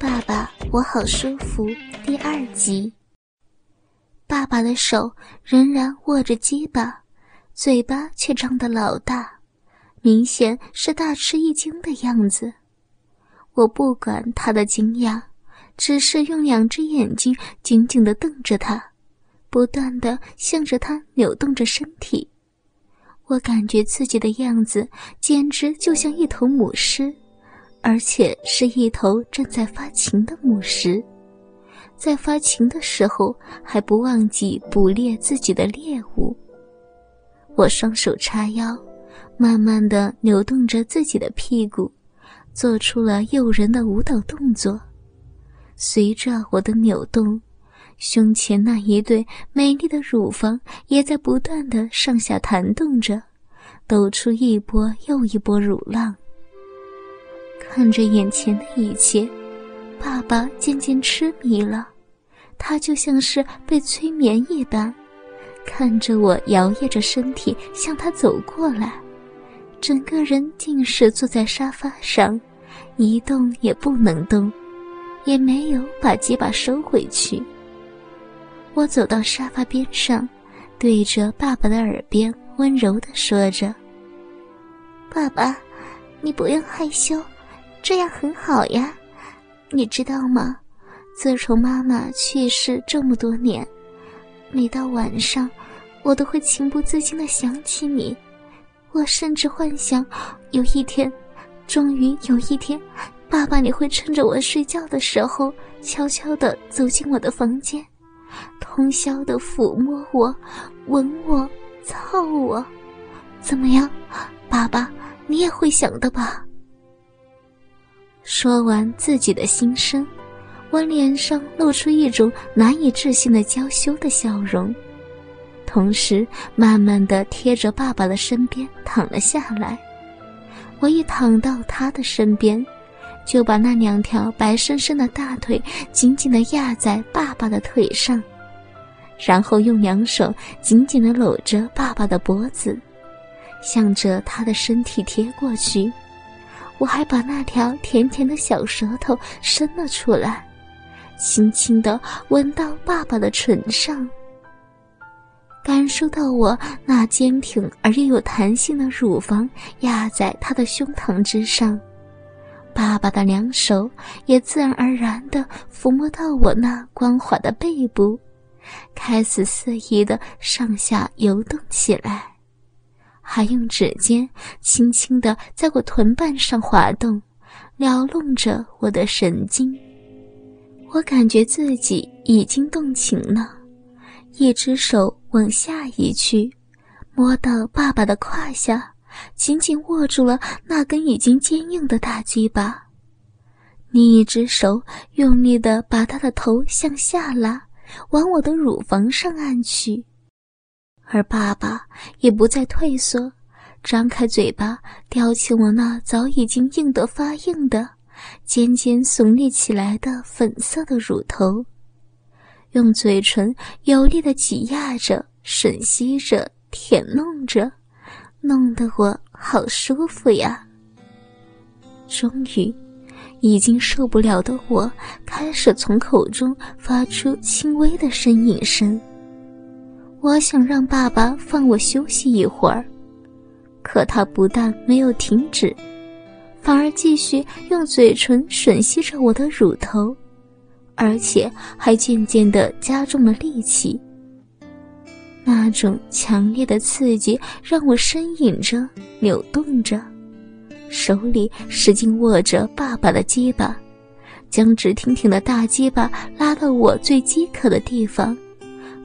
爸爸，我好舒服。第二集，爸爸的手仍然握着鸡巴，嘴巴却张得老大，明显是大吃一惊的样子。我不管他的惊讶，只是用两只眼睛紧紧地瞪着他，不断地向着他扭动着身体。我感觉自己的样子简直就像一头母狮。而且是一头正在发情的母狮，在发情的时候还不忘记捕猎自己的猎物。我双手叉腰，慢慢的扭动着自己的屁股，做出了诱人的舞蹈动作。随着我的扭动，胸前那一对美丽的乳房也在不断的上下弹动着，抖出一波又一波乳浪。看着眼前的一切，爸爸渐渐痴迷了，他就像是被催眠一般，看着我摇曳着身体向他走过来，整个人竟是坐在沙发上，一动也不能动，也没有把鸡巴收回去。我走到沙发边上，对着爸爸的耳边温柔地说着：“爸爸，你不用害羞。”这样很好呀，你知道吗？自从妈妈去世这么多年，每到晚上，我都会情不自禁的想起你。我甚至幻想，有一天，终于有一天，爸爸你会趁着我睡觉的时候，悄悄的走进我的房间，通宵的抚摸我，吻我，操我，怎么样，爸爸，你也会想的吧？说完自己的心声，我脸上露出一种难以置信的娇羞的笑容，同时慢慢的贴着爸爸的身边躺了下来。我一躺到他的身边，就把那两条白生生的大腿紧紧的压在爸爸的腿上，然后用两手紧紧的搂着爸爸的脖子，向着他的身体贴过去。我还把那条甜甜的小舌头伸了出来，轻轻地吻到爸爸的唇上，感受到我那坚挺而又有弹性的乳房压在他的胸膛之上，爸爸的两手也自然而然地抚摸到我那光滑的背部，开始肆意地上下游动起来。还用指尖轻轻地在我臀瓣上滑动，撩弄着我的神经。我感觉自己已经动情了，一只手往下移去，摸到爸爸的胯下，紧紧握住了那根已经坚硬的大鸡巴，另一只手用力地把他的头向下拉，往我的乳房上按去。而爸爸也不再退缩，张开嘴巴叼起我那早已经硬得发硬的、尖尖耸立起来的粉色的乳头，用嘴唇有力的挤压着、吮吸着、舔弄着，弄得我好舒服呀。终于，已经受不了的我开始从口中发出轻微的呻吟声。我想让爸爸放我休息一会儿，可他不但没有停止，反而继续用嘴唇吮吸着我的乳头，而且还渐渐地加重了力气。那种强烈的刺激让我呻吟着、扭动着，手里使劲握着爸爸的鸡巴，将直挺挺的大鸡巴拉到我最饥渴的地方。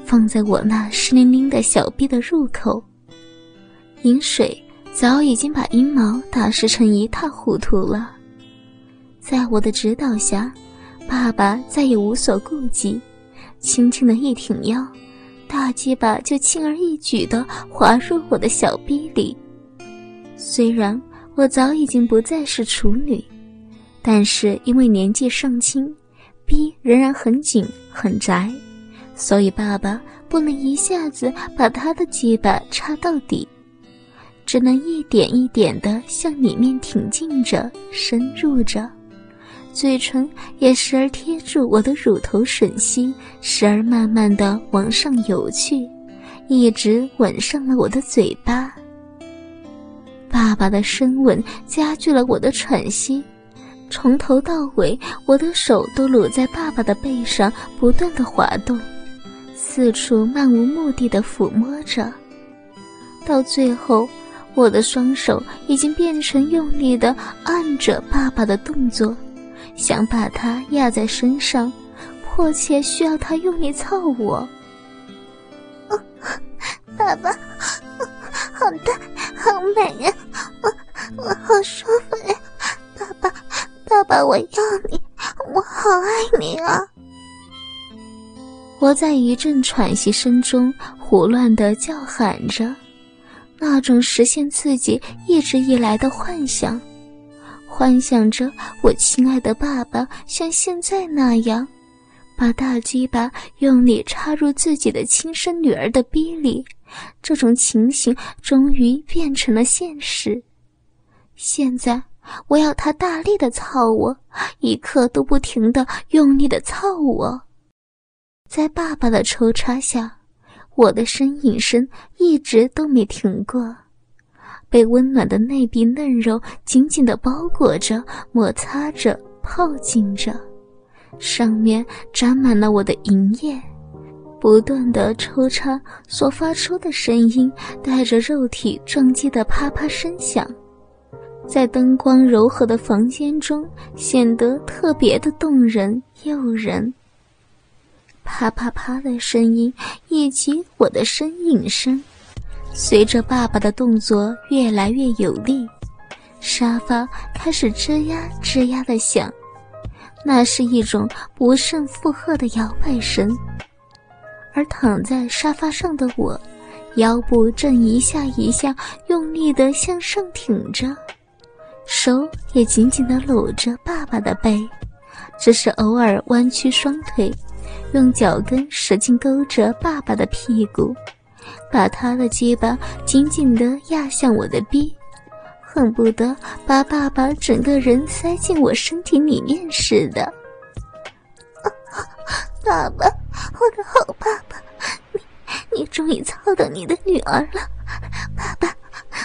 放在我那湿淋淋的小臂的入口，饮水早已经把阴毛打湿成一塌糊涂了。在我的指导下，爸爸再也无所顾忌，轻轻的一挺腰，大鸡巴就轻而易举地滑入我的小臂里。虽然我早已经不再是处女，但是因为年纪尚轻，逼仍然很紧很窄。所以，爸爸不能一下子把他的鸡巴插到底，只能一点一点地向里面挺进着、深入着，嘴唇也时而贴住我的乳头吮吸，时而慢慢的往上游去，一直吻上了我的嘴巴。爸爸的深吻加剧了我的喘息，从头到尾，我的手都搂在爸爸的背上，不断的滑动，四处漫无目的的抚摸着，到最后。我的双手已经变成用力的按着爸爸的动作，想把他压在身上，迫切需要他用力操我。爸爸，好大，好美呀！我我好舒服呀！爸爸，爸爸，我要你，我好爱你啊！我在一阵喘息声中胡乱的叫喊着。那种实现自己一直以来的幻想，幻想着我亲爱的爸爸像现在那样，把大鸡巴用力插入自己的亲生女儿的逼里，这种情形终于变成了现实。现在我要他大力的操我，一刻都不停的用力的操我，在爸爸的抽插下。我的呻吟声一直都没停过，被温暖的内壁嫩肉紧紧的包裹着、摩擦着、泡浸着，上面沾满了我的银液，不断的抽插所发出的声音带着肉体撞击的啪啪声响，在灯光柔和的房间中显得特别的动人诱人。啪啪啪的声音，以及我的呻吟声，随着爸爸的动作越来越有力，沙发开始吱呀吱呀的响，那是一种不胜负荷的摇摆声。而躺在沙发上的我，腰部正一下一下用力的向上挺着，手也紧紧的搂着爸爸的背，只是偶尔弯曲双腿。用脚跟使劲勾着爸爸的屁股，把他的鸡巴紧紧地压向我的逼，恨不得把爸爸整个人塞进我身体里面似的。爸爸，我的好爸爸，你你终于操到你的女儿了，爸爸，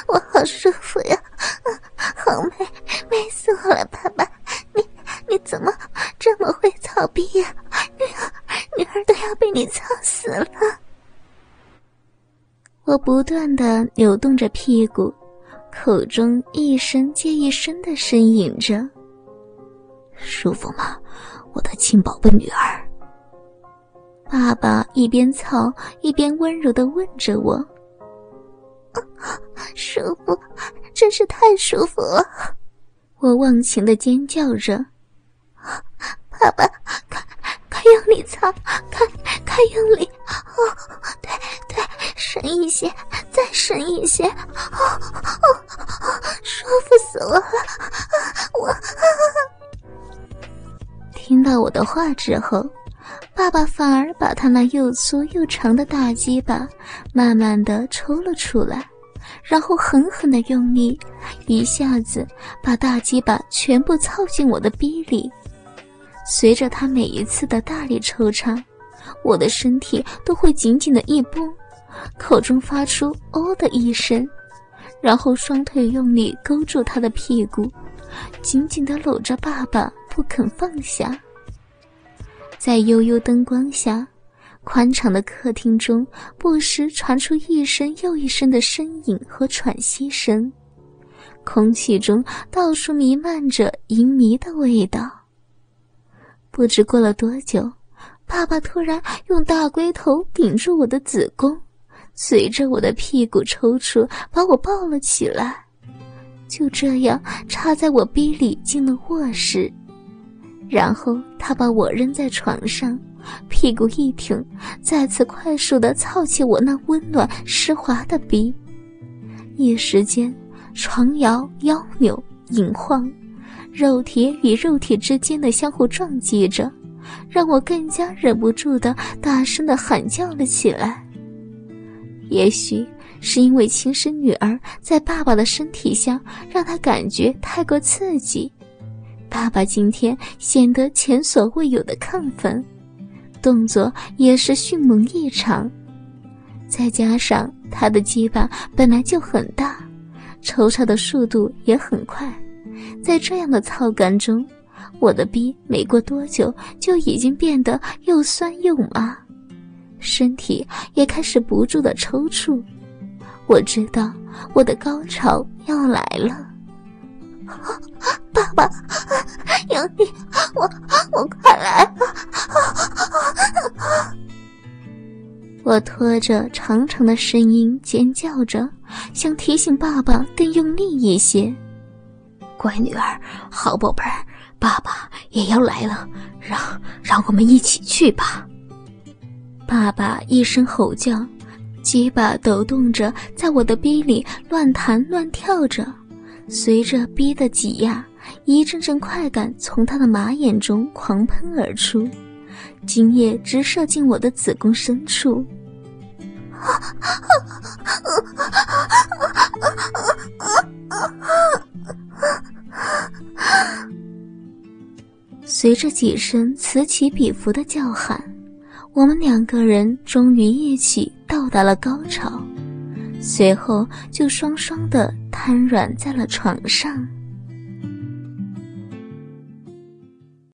我好舒服呀，啊好美，美死我了，爸爸，你你怎么这么会操逼呀？女儿。都要被你操死了！我不断的扭动着屁股，口中一声接一声的呻吟着：“舒服吗，我的亲宝贝女儿？”爸爸一边操一边温柔的问着我：“舒服，真是太舒服了！”我忘情的尖叫着：“爸爸！”用力操，看，看用力，哦，对对，深一些，再深一些，哦哦哦，舒服死我了，我。听到我的话之后，爸爸反而把他那又粗又长的大鸡巴慢慢的抽了出来，然后狠狠的用力，一下子把大鸡巴全部操进我的逼里。随着他每一次的大力抽插，我的身体都会紧紧的一绷，口中发出“哦”的一声，然后双腿用力勾住他的屁股，紧紧的搂着爸爸不肯放下。在幽幽灯光下，宽敞的客厅中不时传出一声又一声的呻吟和喘息声，空气中到处弥漫着淫迷的味道。不知过了多久，爸爸突然用大龟头顶住我的子宫，随着我的屁股抽搐，把我抱了起来，就这样插在我逼里进了卧室。然后他把我扔在床上，屁股一挺，再次快速的操起我那温暖湿滑的逼。一时间，床摇腰扭，引晃。肉体与肉体之间的相互撞击着，让我更加忍不住的大声的喊叫了起来。也许是因为亲生女儿在爸爸的身体下，让他感觉太过刺激，爸爸今天显得前所未有的亢奋，动作也是迅猛异常。再加上他的鸡巴本来就很大，抽插的速度也很快，在这样的操感中，我的逼没过多久就已经变得又酸又麻，身体也开始不住的抽搐。我知道我的高潮要来了。爸爸，有你，我我快来！我拖着长长的声音尖叫着，想提醒爸爸更用力一些。乖女儿，好宝贝儿，爸爸也要来了，让让我们一起去吧！爸爸一声吼叫，鸡巴抖动着，在我的逼里乱弹乱跳着。随着逼的挤压，一阵阵快感从他的马眼中狂喷而出，精液直射进我的子宫深处。随着几声此起彼伏的叫喊，我们两个人终于一起到达了高潮。随后就双双的瘫软在了床上。